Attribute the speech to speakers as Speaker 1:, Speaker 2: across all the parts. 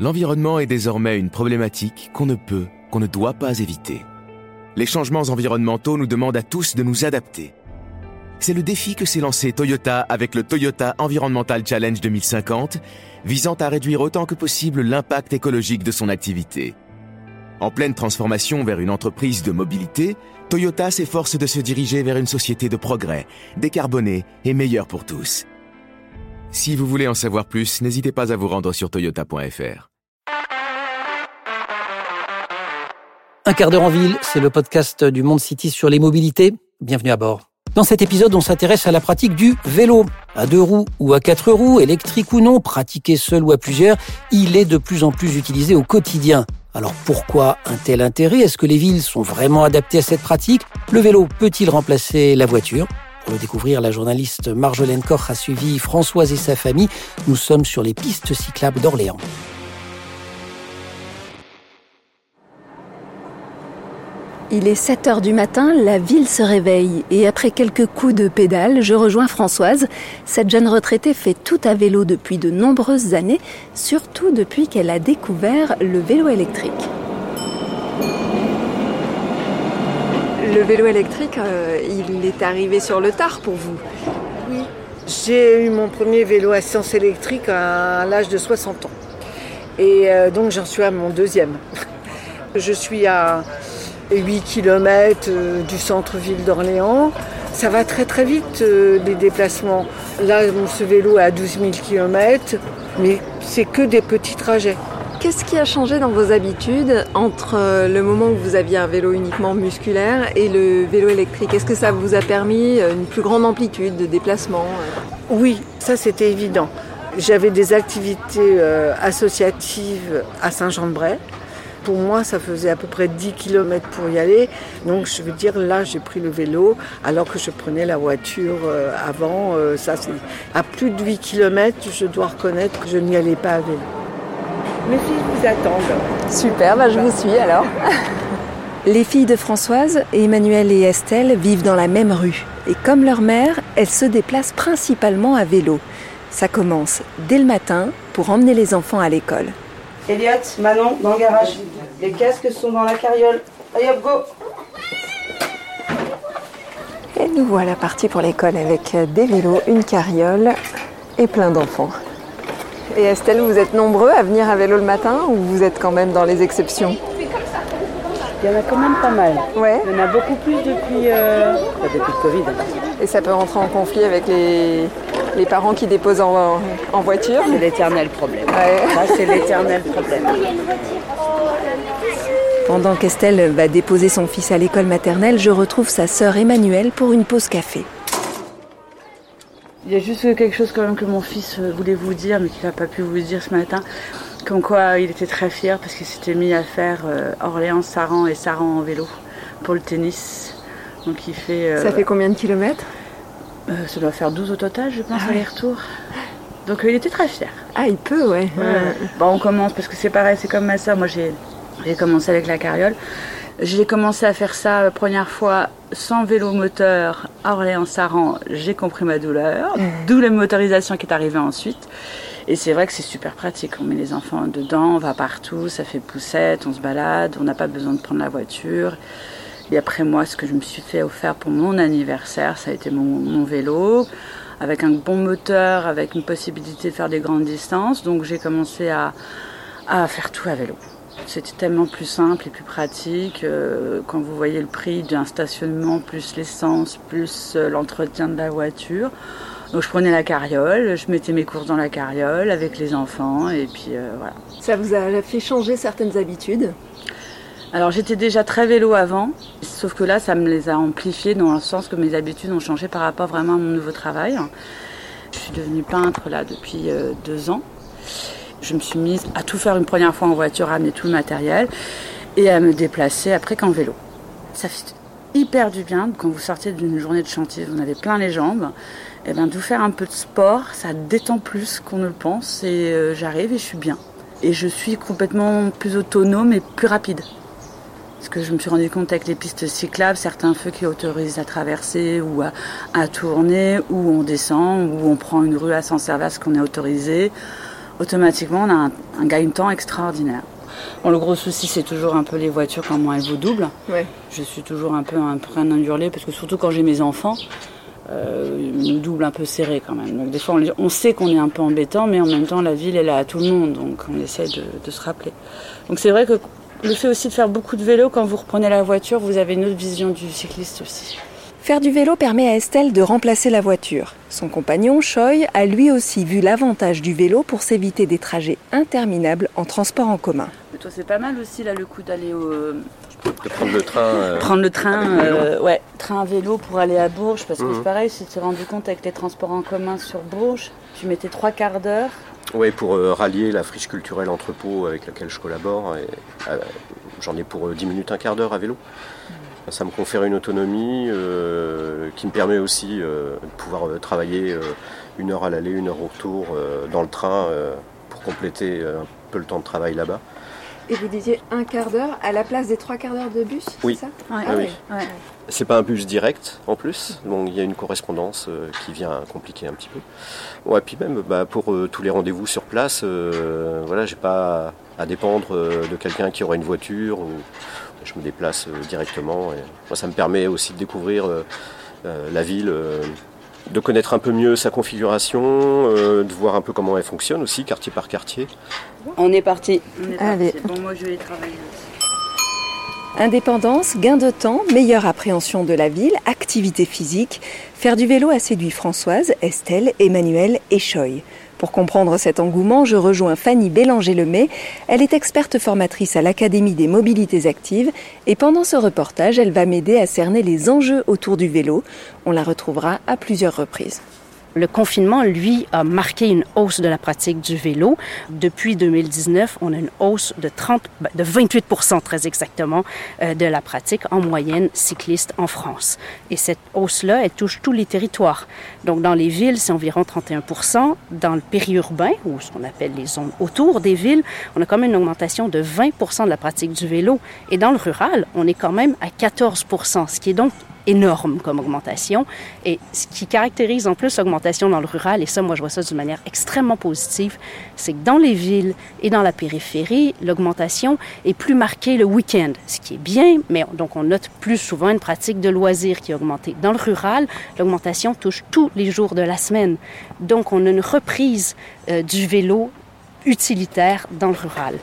Speaker 1: L'environnement est désormais une problématique qu'on ne peut, qu'on ne doit pas éviter. Les changements environnementaux nous demandent à tous de nous adapter. C'est le défi que s'est lancé Toyota avec le Toyota Environmental Challenge 2050, visant à réduire autant que possible l'impact écologique de son activité. En pleine transformation vers une entreprise de mobilité, Toyota s'efforce de se diriger vers une société de progrès, décarbonée et meilleure pour tous. Si vous voulez en savoir plus, n'hésitez pas à vous rendre sur toyota.fr.
Speaker 2: Un quart d'heure en ville, c'est le podcast du Monde City sur les mobilités. Bienvenue à bord. Dans cet épisode, on s'intéresse à la pratique du vélo. À deux roues ou à quatre roues, électrique ou non, pratiqué seul ou à plusieurs, il est de plus en plus utilisé au quotidien. Alors pourquoi un tel intérêt? Est-ce que les villes sont vraiment adaptées à cette pratique? Le vélo peut-il remplacer la voiture? Pour le découvrir, la journaliste Marjolaine Koch a suivi Françoise et sa famille. Nous sommes sur les pistes cyclables d'Orléans.
Speaker 3: Il est 7 heures du matin, la ville se réveille et après quelques coups de pédale, je rejoins Françoise. Cette jeune retraitée fait tout à vélo depuis de nombreuses années, surtout depuis qu'elle a découvert le vélo électrique. Le vélo électrique, euh, il est arrivé sur le tard pour vous
Speaker 4: Oui. J'ai eu mon premier vélo à science électrique à l'âge de 60 ans. Et euh, donc j'en suis à mon deuxième. Je suis à 8 km euh, du centre-ville d'Orléans. Ça va très très vite les déplacements. Là, ce vélo est à 12 000 km, mais c'est que des petits trajets.
Speaker 3: Qu'est-ce qui a changé dans vos habitudes entre euh, le moment où vous aviez un vélo uniquement musculaire et le vélo électrique? Est-ce que ça vous a permis euh, une plus grande amplitude de déplacement
Speaker 4: Oui, ça c'était évident. J'avais des activités euh, associatives à Saint-Jean-de-Bray. Pour moi, ça faisait à peu près 10 km pour y aller. Donc, je veux dire, là, j'ai pris le vélo alors que je prenais la voiture avant. Ça, à plus de 8 km, je dois reconnaître que je n'y allais pas à vélo. Mes filles vous attendent.
Speaker 3: Super, bah, je vous suis alors. Les filles de Françoise, Emmanuel et Estelle vivent dans la même rue. Et comme leur mère, elles se déplacent principalement à vélo. Ça commence dès le matin pour emmener les enfants à l'école.
Speaker 4: Elliot, Manon, dans le garage. Les casques sont dans la carriole. Allez hop, go
Speaker 3: Et nous voilà partis pour l'école avec des vélos, une carriole et plein d'enfants. Et Estelle, vous êtes nombreux à venir à vélo le matin ou vous êtes quand même dans les exceptions
Speaker 4: Il y en a quand même pas mal.
Speaker 3: Ouais.
Speaker 4: Il y en a beaucoup plus depuis, euh, depuis le Covid.
Speaker 3: Et ça peut rentrer en conflit avec les, les parents qui déposent en, en voiture
Speaker 4: C'est l'éternel problème.
Speaker 3: Ouais.
Speaker 4: Ça, c'est l'éternel problème.
Speaker 3: Pendant qu'Estelle va déposer son fils à l'école maternelle, je retrouve sa sœur Emmanuelle pour une pause café.
Speaker 5: Il y a juste quelque chose quand même que mon fils voulait vous dire, mais qu'il n'a pas pu vous dire ce matin. Comme quoi il était très fier parce qu'il s'était mis à faire euh, Orléans-Saran et Saran en vélo pour le tennis. Donc il fait. euh,
Speaker 3: Ça fait combien de kilomètres?
Speaker 5: euh, ça doit faire 12 au total, je pense,
Speaker 3: Ah
Speaker 5: aller-retour. Donc euh, il était très fier.
Speaker 3: Ah, il peut, ouais.
Speaker 5: Ouais. Bon, on commence parce que c'est pareil, c'est comme ma soeur. Moi, j'ai j'ai commencé avec la carriole. J'ai commencé à faire ça la première fois sans vélo moteur à Orléans-Saran. J'ai compris ma douleur, d'où la motorisation qui est arrivée ensuite. Et c'est vrai que c'est super pratique. On met les enfants dedans, on va partout, ça fait poussette, on se balade, on n'a pas besoin de prendre la voiture. Et après moi, ce que je me suis fait offert pour mon anniversaire, ça a été mon, mon vélo, avec un bon moteur, avec une possibilité de faire des grandes distances. Donc j'ai commencé à, à faire tout à vélo. C'était tellement plus simple et plus pratique. euh, quand vous voyez le prix d'un stationnement, plus l'essence, plus euh, l'entretien de la voiture. Donc je prenais la carriole, je mettais mes courses dans la carriole avec les enfants et puis euh, voilà.
Speaker 3: Ça vous a fait changer certaines habitudes?
Speaker 5: Alors j'étais déjà très vélo avant, sauf que là ça me les a amplifiées dans le sens que mes habitudes ont changé par rapport vraiment à mon nouveau travail. Je suis devenue peintre là depuis deux ans. Je me suis mise à tout faire une première fois en voiture, à amener tout le matériel et à me déplacer après qu'en vélo. Ça fait hyper du bien quand vous sortez d'une journée de chantier, vous en avez plein les jambes. Et ben de vous faire un peu de sport, ça détend plus qu'on ne le pense et euh, j'arrive et je suis bien. Et je suis complètement plus autonome et plus rapide. Parce que je me suis rendu compte avec les pistes cyclables, certains feux qui autorisent à traverser ou à, tourner, où on descend, où on prend une rue à s'en servir qu'on est autorisé. Automatiquement on a un, un gain de temps extraordinaire. Bon, le gros souci, c'est toujours un peu les voitures, comment elles vous doublent.
Speaker 4: Ouais.
Speaker 5: Je suis toujours un peu un train hurler parce que surtout quand j'ai mes enfants, euh, ils nous doublent un peu serrés quand même. Donc des fois, on sait qu'on est un peu embêtant, mais en même temps, la ville est là à tout le monde, donc on essaie de, de se rappeler. Donc c'est vrai que le fait aussi de faire beaucoup de vélo, quand vous reprenez la voiture, vous avez une autre vision du cycliste aussi.
Speaker 3: Faire du vélo permet à Estelle de remplacer la voiture. Son compagnon, Choi, a lui aussi vu l'avantage du vélo pour s'éviter des trajets interminables en transport en commun.
Speaker 5: Mais toi, c'est pas mal aussi là le coup d'aller au,
Speaker 6: De prendre le train. euh,
Speaker 5: prendre le train, euh, ouais, train à vélo pour aller à Bourges, parce que
Speaker 6: Mhm.
Speaker 5: c'est pareil, si tu t'es rendu compte avec les transports en commun sur Bourges, tu mettais trois quarts d'heure.
Speaker 6: Ouais, pour euh, rallier la friche culturelle entrepôt avec laquelle je collabore. et, euh, J'en ai pour euh, 10 minutes, un quart d'heure à vélo. Ça me confère une autonomie euh, qui me permet aussi euh, de pouvoir euh, travailler euh, une heure à l'aller, une heure au retour euh, dans le train euh, pour compléter un peu le temps de travail là-bas.
Speaker 3: Et vous disiez un quart d'heure à la place des trois quarts d'heure de bus,
Speaker 6: Oui.
Speaker 3: c'est ça?
Speaker 5: Ouais,
Speaker 6: Ah oui.
Speaker 5: ouais.
Speaker 6: C'est pas un bus direct en plus, donc il y a une correspondance euh, qui vient compliquer un petit peu. Ouais, puis même bah, pour euh, tous les rendez-vous sur place, euh, voilà, j'ai pas à dépendre euh, de quelqu'un qui aura une voiture ou je me déplace euh, directement. Et moi, ça me permet aussi de découvrir euh, euh, la ville, de connaître un peu mieux sa configuration, de voir un peu comment elle fonctionne aussi, quartier par quartier.
Speaker 5: On est parti. On est
Speaker 3: Allez.
Speaker 5: Bon, moi je vais travailler aussi.
Speaker 3: Indépendance, gain de temps, meilleure appréhension de la ville, activité physique. Faire du vélo a séduit Françoise, Estelle, Emmanuel et Choi. Pour comprendre cet engouement, je rejoins Fanny Bélanger-Lemay. Elle est experte formatrice à l'Académie des mobilités actives et pendant ce reportage, elle va m'aider à cerner les enjeux autour du vélo. On la retrouvera à plusieurs reprises.
Speaker 7: Le confinement, lui, a marqué une hausse de la pratique du vélo. Depuis 2019, on a une hausse de 30, ben, de 28 très exactement euh, de la pratique en moyenne cycliste en France. Et cette hausse-là, elle touche tous les territoires. Donc, dans les villes, c'est environ 31% Dans le périurbain, ou ce qu'on appelle les zones autour des villes, on a quand même une augmentation de 20% de la pratique du vélo. Et dans le rural, on est quand même à 14% ce qui est donc énorme comme augmentation. Et ce qui caractérise en plus l'augmentation dans le rural, et ça, moi, je vois ça d'une manière extrêmement positive, c'est que dans les villes et dans la périphérie, l'augmentation est plus marquée le week-end, ce qui est bien, mais donc on note plus souvent une pratique de loisirs qui a augmenté. Dans le rural, l'augmentation touche tous les jours de la semaine. Donc, on a une reprise euh, du vélo utilitaire dans le rural.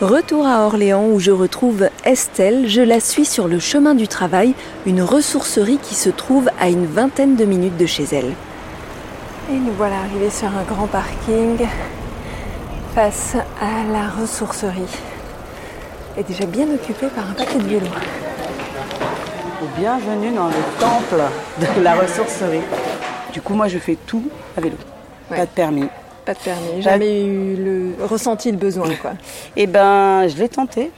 Speaker 3: Retour à Orléans où je retrouve Estelle. Je la suis sur le chemin du travail, une ressourcerie qui se trouve à une vingtaine de minutes de chez elle. Et nous voilà arrivés sur un grand parking face à la ressourcerie. Elle est déjà bien occupée par un paquet de vélos.
Speaker 5: Bienvenue dans le temple de la ressourcerie. Du coup, moi je fais tout à vélo.
Speaker 3: Ouais.
Speaker 5: Pas de permis.
Speaker 3: Pas de permis, jamais eu le ressenti le besoin quoi.
Speaker 5: Eh ben, je l'ai tenté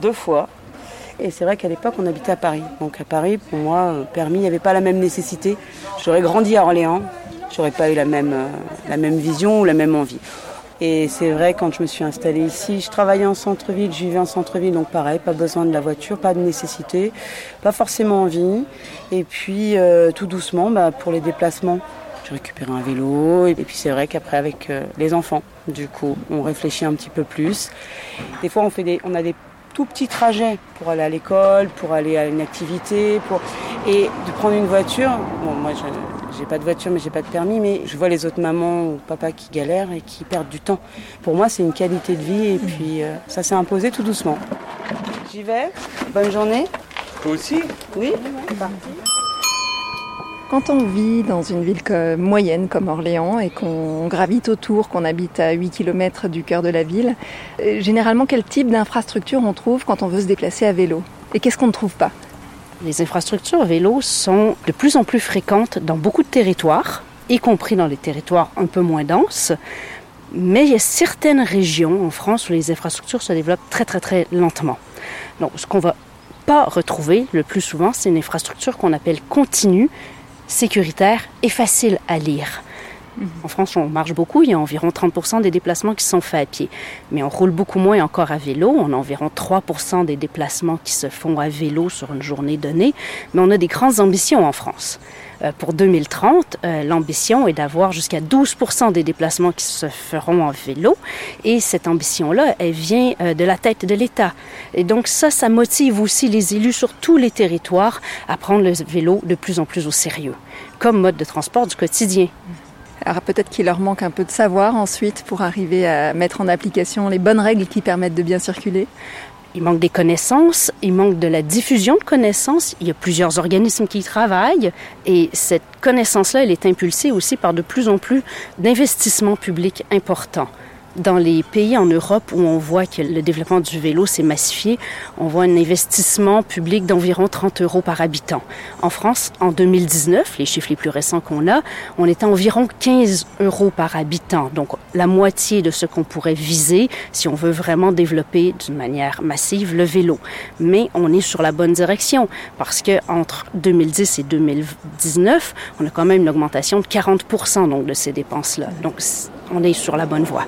Speaker 5: deux fois. Et c'est vrai qu'à l'époque, on habitait à Paris. Donc à Paris, pour moi, euh, permis, il n'y avait pas la même nécessité. J'aurais grandi à Orléans, j'aurais pas eu la même, euh, la même vision ou la même envie. Et c'est vrai, quand je me suis installée ici, je travaillais en centre-ville, je vivais en centre-ville, donc pareil, pas besoin de la voiture, pas de nécessité, pas forcément envie. Et puis, euh, tout doucement, bah, pour les déplacements, j'ai récupéré un vélo. Et puis c'est vrai qu'après, avec euh, les enfants, du coup, on réfléchit un petit peu plus. Des fois, on, fait des, on a des tout petits trajets pour aller à l'école, pour aller à une activité, pour... et de prendre une voiture. Bon, moi, je n'ai pas de voiture, mais j'ai pas de permis, mais je vois les autres mamans ou papas qui galèrent et qui perdent du temps. Pour moi, c'est une qualité de vie et puis euh, ça s'est imposé tout doucement. J'y vais. Bonne journée.
Speaker 8: Toi aussi
Speaker 5: Oui.
Speaker 3: Quand on vit dans une ville moyenne comme Orléans et qu'on gravite autour, qu'on habite à 8 km du cœur de la ville, euh, généralement quel type d'infrastructure on trouve quand on veut se déplacer à vélo? Et qu'est-ce qu'on ne trouve pas?
Speaker 7: Les infrastructures vélo sont de plus en plus fréquentes dans beaucoup de territoires, y compris dans les territoires un peu moins denses. Mais il y a certaines régions en France où les infrastructures se développent très très très lentement. Donc ce qu'on va pas retrouver le plus souvent, c'est une infrastructure qu'on appelle continue, sécuritaire et facile à lire. En France, on marche beaucoup. Il y a environ 30% des déplacements qui sont faits à pied. Mais on roule beaucoup moins encore à vélo. On a environ 3 des déplacements qui se font à vélo sur une journée donnée. Mais on a des grandes ambitions en France. Euh, pour 2030, euh, l'ambition est d'avoir jusqu'à 12% des déplacements qui se feront en vélo. Et cette ambition-là, elle vient euh, de la tête de l'État. Et donc ça, ça motive aussi les élus sur tous les territoires à prendre le vélo de plus en plus au sérieux, comme mode de transport du quotidien.
Speaker 3: Alors peut-être qu'il leur manque un peu de savoir ensuite pour arriver à mettre en application les bonnes règles qui permettent de bien circuler.
Speaker 7: Il manque des connaissances, il manque de la diffusion de connaissances. Il y a plusieurs organismes qui y travaillent et cette connaissance-là, elle est impulsée aussi par de plus en plus d'investissements publics importants. Dans les pays en Europe où on voit que le développement du vélo s'est massifié, on voit un investissement public d'environ 30 euros par habitant. En France, en 2019, les chiffres les plus récents qu'on a, on était à environ 15 euros par habitant. Donc la moitié de ce qu'on pourrait viser si on veut vraiment développer d'une manière massive le vélo. Mais on est sur la bonne direction parce que entre 2010 et 2019, on a quand même une augmentation de 40 donc de ces dépenses-là. On est sur la bonne voie.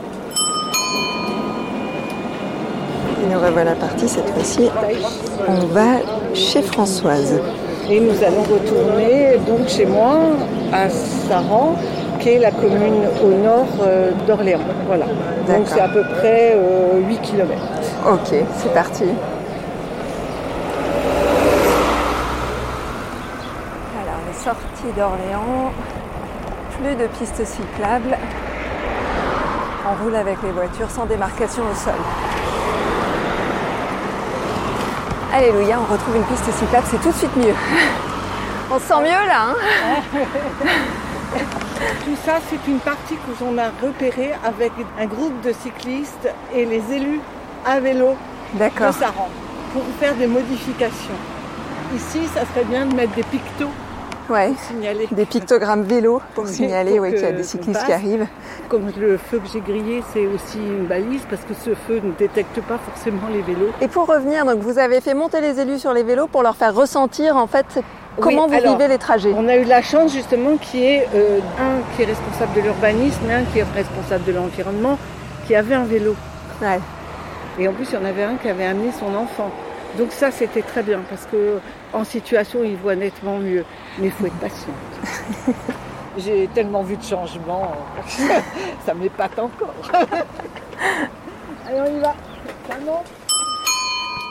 Speaker 3: Et nous revoilà partis cette fois-ci. On va chez Françoise.
Speaker 4: Et nous allons retourner donc chez moi, à Saran, qui est la commune au nord euh, d'Orléans. Voilà. Donc c'est à peu près 8 euh, km.
Speaker 3: Ok, c'est parti. Alors, les sorties d'Orléans, plus de pistes cyclables. On roule avec les voitures sans démarcation au sol. Alléluia, on retrouve une piste cyclable, c'est tout de suite mieux. On se sent mieux là. Hein
Speaker 4: tout ça, c'est une partie que l'on a repérée avec un groupe de cyclistes et les élus à vélo de Saran pour faire des modifications. Ici, ça serait bien de mettre des pictos
Speaker 3: Ouais, des pictogrammes vélo pour signaler qu'il y a des cyclistes qui arrivent.
Speaker 4: Comme le feu que j'ai grillé, c'est aussi une balise parce que ce feu ne détecte pas forcément les vélos.
Speaker 3: Et pour revenir, donc vous avez fait monter les élus sur les vélos pour leur faire ressentir en fait comment vous vivez les trajets.
Speaker 4: On a eu la chance justement qu'il y ait euh, un qui est responsable de l'urbanisme et un qui est responsable de l'environnement qui avait un vélo. Ouais. Et en plus, il y en avait un qui avait amené son enfant. Donc ça, c'était très bien parce que en situation, il voit nettement mieux. Mais il faut être patient. J'ai tellement vu de changements, ça m'épate encore. Allez, on y va. Ça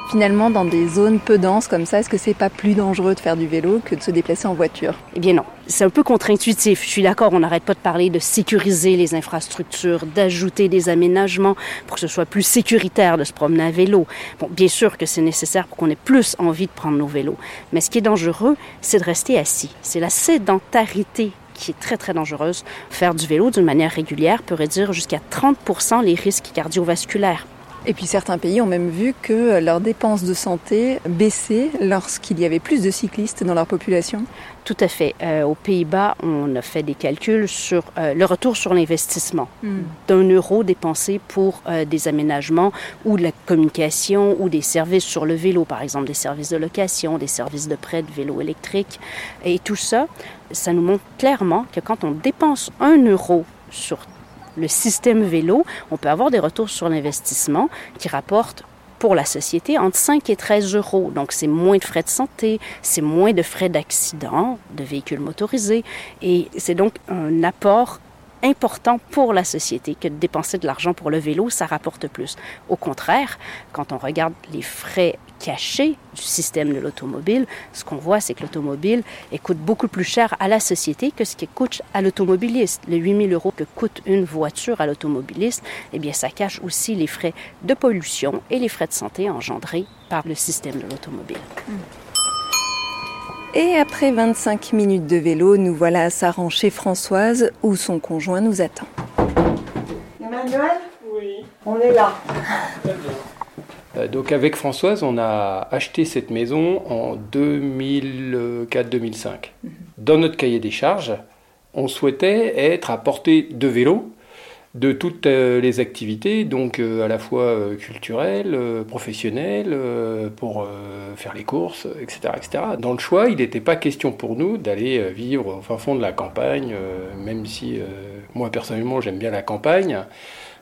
Speaker 3: Finalement, dans des zones peu denses comme ça, est-ce que c'est pas plus dangereux de faire du vélo que de se déplacer en voiture?
Speaker 7: Eh bien non. C'est un peu contre-intuitif. Je suis d'accord, on n'arrête pas de parler de sécuriser les infrastructures, d'ajouter des aménagements pour que ce soit plus sécuritaire de se promener à vélo. Bon, bien sûr que c'est nécessaire pour qu'on ait plus envie de prendre nos vélos. Mais ce qui est dangereux, c'est de rester assis. C'est la sédentarité qui est très très dangereuse. Faire du vélo d'une manière régulière peut réduire jusqu'à 30 les risques cardiovasculaires.
Speaker 3: Et puis certains pays ont même vu que leurs dépenses de santé baissaient lorsqu'il y avait plus de cyclistes dans leur population.
Speaker 7: Tout à fait. Euh, aux Pays-Bas, on a fait des calculs sur euh, le retour sur l'investissement hmm. d'un euro dépensé pour euh, des aménagements ou de la communication ou des services sur le vélo, par exemple des services de location, des services de prêt de vélo électrique. Et tout ça, ça nous montre clairement que quand on dépense un euro sur le système vélo, on peut avoir des retours sur l'investissement qui rapportent pour la société entre 5 et 13 euros. Donc, c'est moins de frais de santé, c'est moins de frais d'accident de véhicules motorisés et c'est donc un apport important pour la société que de dépenser de l'argent pour le vélo, ça rapporte plus. Au contraire, quand on regarde les frais cachés du système de l'automobile, ce qu'on voit, c'est que l'automobile coûte beaucoup plus cher à la société que ce qui coûte à l'automobiliste. Les 8000 euros que coûte une voiture à l'automobiliste, eh bien, ça cache aussi les frais de pollution et les frais de santé engendrés par le système de l'automobile.
Speaker 3: Et après 25 minutes de vélo, nous voilà à Saran chez Françoise où son conjoint nous attend.
Speaker 4: Emmanuel? Oui. On est là.
Speaker 8: Euh, donc avec Françoise, on a acheté cette maison en 2004-2005. Mhm. Dans notre cahier des charges, on souhaitait être à portée de vélo de toutes euh, les activités, donc euh, à la fois euh, culturelles, professionnelles, pour faire les courses, etc., etc. Dans le choix, il n'était pas question pour nous d'aller vivre au fin fond de la campagne, même si moi personnellement j'aime bien la campagne.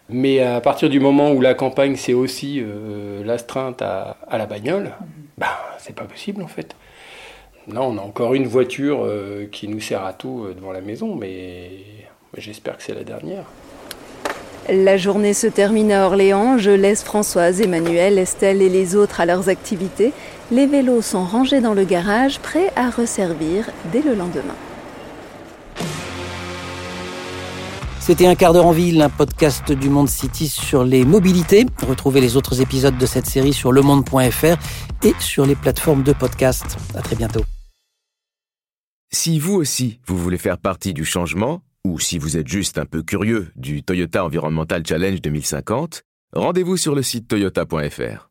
Speaker 8: Mais à partir du moment où la campagne c'est aussi l'astreinte à, à, la bagnole, ben c'est pas possible en fait. Là, on a encore une voiture qui nous sert à tout devant la maison, mais j'espère que c'est la dernière.
Speaker 3: La journée se termine à Orléans. Je laisse Françoise, Emmanuel, Estelle et les autres à leurs activités. Les vélos sont rangés dans le garage, prêts à resservir dès le lendemain.
Speaker 2: C'était un quart d'heure en ville, un podcast du Monde City sur les mobilités. Retrouvez les autres épisodes de cette série sur lemonde.fr et sur les plateformes de podcast. À très bientôt.
Speaker 1: Si vous aussi, vous voulez faire partie du changement, ou si vous êtes juste un peu curieux du Toyota Environmental Challenge 2050, rendez-vous sur le site toyota.fr.